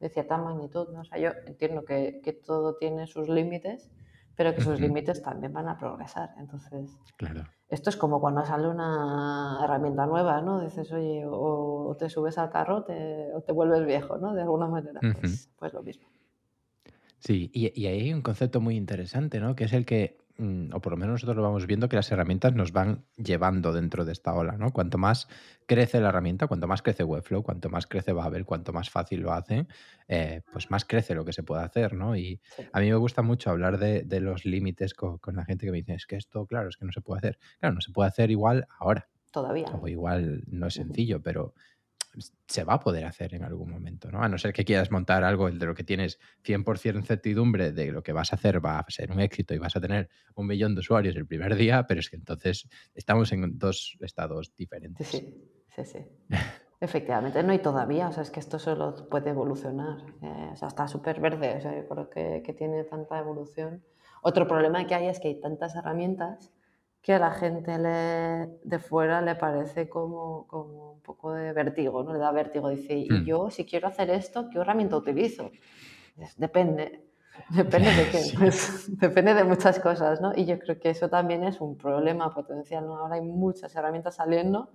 de cierta magnitud, ¿no? O sea, yo entiendo que, que todo tiene sus límites, pero que sus límites también van a progresar. Entonces, claro. esto es como cuando sale una herramienta nueva, ¿no? Dices, oye, o, te subes al carro o te vuelves viejo, ¿no? De alguna manera, pues, pues, lo mismo. Sí, y, y hay un concepto muy interesante, ¿no? Que es el que o por lo menos nosotros lo vamos viendo, que las herramientas nos van llevando dentro de esta ola, ¿no? Cuanto más crece la herramienta, cuanto más crece Webflow, cuanto más crece Babel, cuanto más fácil lo hace, eh, pues más crece lo que se puede hacer, ¿no? Y a mí me gusta mucho hablar de, los límites con, con, la gente que me dice, es que esto, claro, es que no se puede hacer. Claro, no se puede hacer igual ahora. Todavía. O igual no es sencillo, pero se va a poder hacer en algún momento, ¿no? A no ser que quieras montar algo de lo que tienes 100% certidumbre de lo que vas a hacer va a ser un éxito y vas a tener un millón de usuarios el primer día, pero es que entonces estamos en dos estados diferentes. Sí, sí, sí. Efectivamente, no, y todavía, o sea, es que esto solo puede evolucionar. Eh, o sea, está súper verde, o sea, yo creo que, que tiene tanta evolución. Otro problema que hay es que hay tantas herramientas que a la gente de fuera le parece como, como, un poco de vértigo, ¿no? Le da vértigo. Dice, y hmm. yo si quiero hacer esto, ¿qué herramienta utilizo? Depende. Depende de qué, pues, depende de muchas cosas, ¿no? Y yo creo que eso también es un problema potencial, ¿no? Ahora hay muchas herramientas saliendo,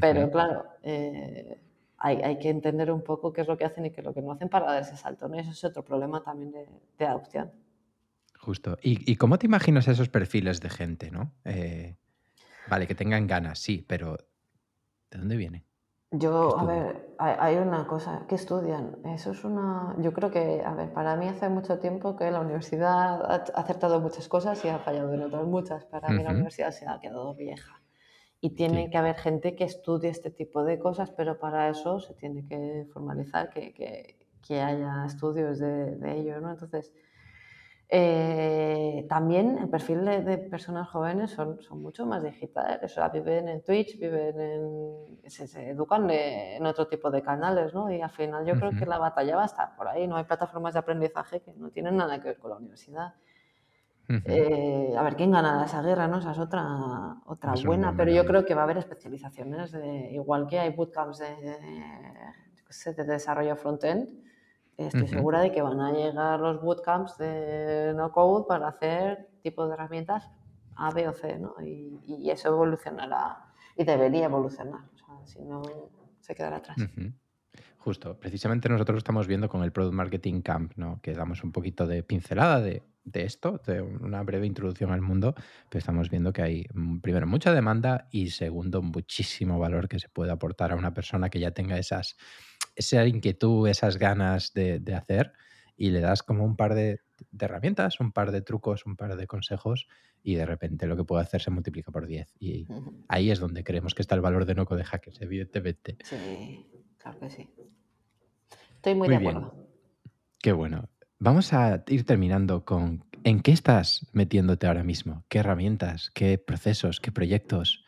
pero claro, eh, hay, hay, que entender un poco qué es lo que hacen y qué es lo que no hacen para dar ese salto, ¿no? Y eso es otro problema también de, de adopción. Justo. ¿Y, cómo te imaginas esos perfiles de gente, no? Eh, vale, que tengan ganas, sí, pero ¿de dónde vienen? Yo, a ver, hay, una cosa, que estudian? Eso es una... Yo creo que, a ver, para mí hace mucho tiempo que la universidad ha acertado muchas cosas y ha fallado en otras muchas. Para mí la universidad se ha quedado vieja. Y tiene que haber gente que estudie este tipo de cosas, pero para eso se tiene que formalizar, que, que, que haya estudios de, de ello, ¿no? Entonces, eh, también el perfil de, personas jóvenes son, son, mucho más digitales, o sea, viven en Twitch, viven en, se, educan en otro tipo de canales, ¿no? Y al final yo creo que la batalla va a estar por ahí, no hay plataformas de aprendizaje que no tienen nada que ver con la universidad. Eh, a ver quién gana esa guerra, ¿no? Esa es otra, otra buena, pero yo creo que va a haber especializaciones, de, igual que hay bootcamps de, de, de desarrollo front-end, Estoy segura de que van a llegar los bootcamps de no code para hacer tipo de herramientas A, B o C, ¿no? Y, eso evolucionará y debería evolucionar. O sea, si no, se quedará atrás. Justo, precisamente nosotros estamos viendo con el Product Marketing Camp, ¿no? Que damos un poquito de pincelada de de esto, de una breve introducción al mundo, pero estamos viendo que hay, mm, primero, mucha demanda y segundo, muchísimo valor que se puede aportar a una persona que ya tenga esas, esa inquietud, esas ganas de, hacer y le das como un par de, herramientas, un par de trucos, un par de consejos y de repente lo que puede hacer se multiplica por 10. Y ahí es donde creemos que está el valor de Noco de Hackers, evidentemente. Sí, claro que sí. Estoy muy, de acuerdo. Qué bueno. Vamos a ir terminando con ¿en qué estás metiéndote ahora mismo? ¿Qué herramientas? ¿Qué procesos? ¿Qué proyectos?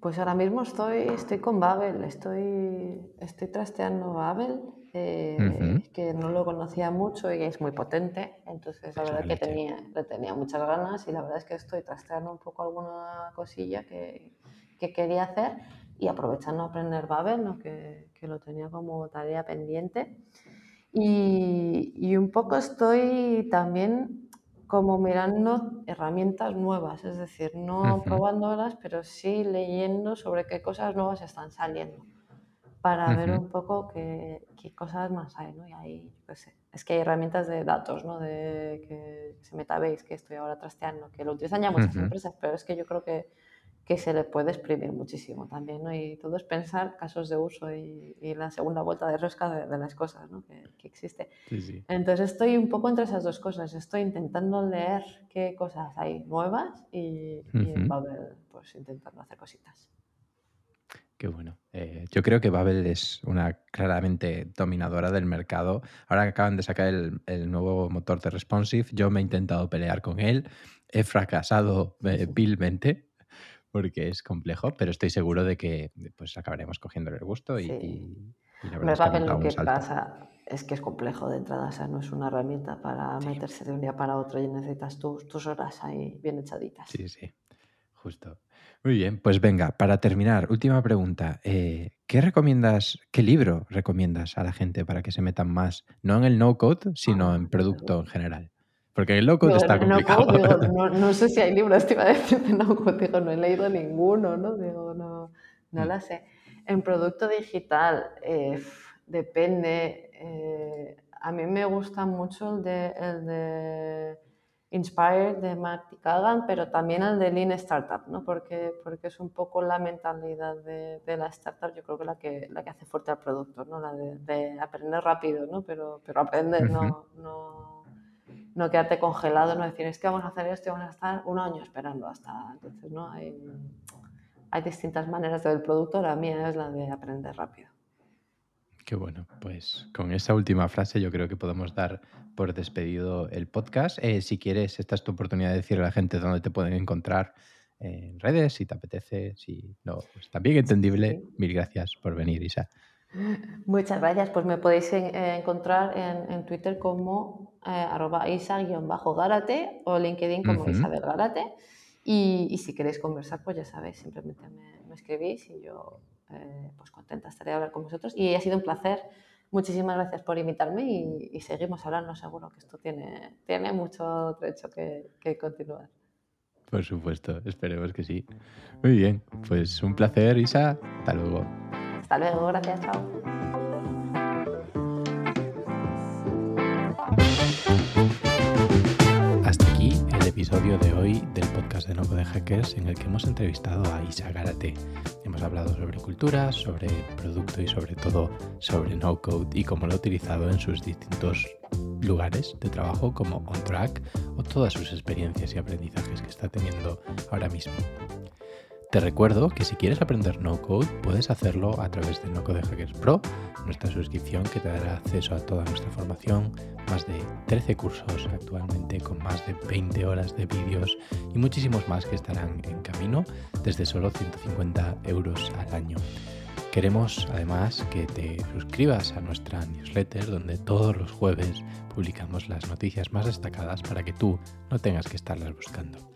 Pues ahora mismo estoy, estoy con Babel, estoy, estoy trasteando Babel, eh, que no lo conocía mucho y es muy potente, entonces la verdad que tenía, le tenía muchas ganas y la verdad es que estoy trasteando un poco alguna cosilla que, que quería hacer y aprovechando a aprender Babel, ¿no? que, que lo tenía como tarea pendiente. Y, un poco estoy también como mirando herramientas nuevas, es decir, no probándolas, pero sí leyendo sobre qué cosas nuevas están saliendo para ver un poco qué, cosas más hay, ¿no? Y ahí, sé, es que hay herramientas de datos, ¿no? De que se Metabase, que estoy ahora trasteando, que lo utilizan ya muchas empresas, pero es que yo creo que que se le puede exprimir muchísimo también, ¿no? Y todo es pensar casos de uso y, la segunda vuelta de rosca de, las cosas, ¿no? Que, existe. Entonces estoy un poco entre esas dos cosas. Estoy intentando leer qué cosas hay nuevas y, Babel, pues intentando hacer cositas. Qué bueno. Eh, yo creo que Babel es una claramente dominadora del mercado. Ahora que acaban de sacar el, el, nuevo motor de Responsive, yo me he intentado pelear con él. He fracasado eh, vilmente porque es complejo, pero estoy seguro de que pues acabaremos cogiéndole el gusto y, la verdad es que, lo que pasa es que es complejo de entrada, o sea, no es una herramienta para meterse de un día para otro y necesitas tus, tus horas ahí bien echaditas. Sí, sí, justo. Muy bien, pues venga, para terminar, última pregunta. Eh, ¿Qué recomiendas, qué libro recomiendas a la gente para que se metan más, no en el no-code, sino ah, en producto en general? Porque el loco está complicado. No, sé si hay libros, te iba a decir de no digo, no he leído ninguno, ¿no? Digo, no, no mm. la sé. En producto digital, eh, depende. Eh, a mí me gusta mucho el de, el de Inspired de Marty Kagan, pero también el de Lean Startup, ¿no? Porque, porque es un poco la mentalidad de, de la startup, yo creo que la que, la que hace fuerte al producto, ¿no? La de, aprender rápido, ¿no? Pero, pero aprender, no, no no quedarte congelado, no decir, es que vamos a hacer esto y vamos a estar un año esperando hasta. Entonces, ¿no? Hay, hay distintas maneras de ver el producto, la mía es la de aprender rápido. Qué bueno, pues con esa última frase yo creo que podemos dar por despedido el podcast. Eh, si quieres, esta es tu oportunidad de decirle a la gente dónde te pueden encontrar en redes, si te apetece, si no, pues también entendible. Mil gracias por venir, Isa. Muchas gracias. Pues me podéis eh, encontrar en, Twitter como eh, arroba isa-garate o LinkedIn como Isabel Garate. Y, si queréis conversar, pues ya sabéis, simplemente me, escribís y yo eh, pues contenta estaré de hablar con vosotros. Y ha sido un placer. Muchísimas gracias por invitarme y, seguimos hablando. Seguro que esto tiene, tiene mucho trecho que, que continuar. Por supuesto, esperemos que sí. Muy bien, pues un placer, Isa. Hasta luego. Hasta luego, gracias, chao. Hasta aquí el episodio de hoy del podcast de Noco de Hackers en el que hemos entrevistado a Isa Garate. Hemos hablado sobre cultura, sobre producto y sobre todo sobre no code y cómo lo ha utilizado en sus distintos lugares de trabajo como OnTrack o todas sus experiencias y aprendizajes que está teniendo ahora mismo. Te recuerdo que si quieres aprender no code puedes hacerlo a través de No Code Hackers Pro, nuestra suscripción que te dará acceso a toda nuestra formación, más de 13 cursos actualmente con más de 20 horas de vídeos y muchísimos más que estarán en camino desde solo 150 euros al año. Queremos además que te suscribas a nuestra newsletter donde todos los jueves publicamos las noticias más destacadas para que tú no tengas que estarlas buscando.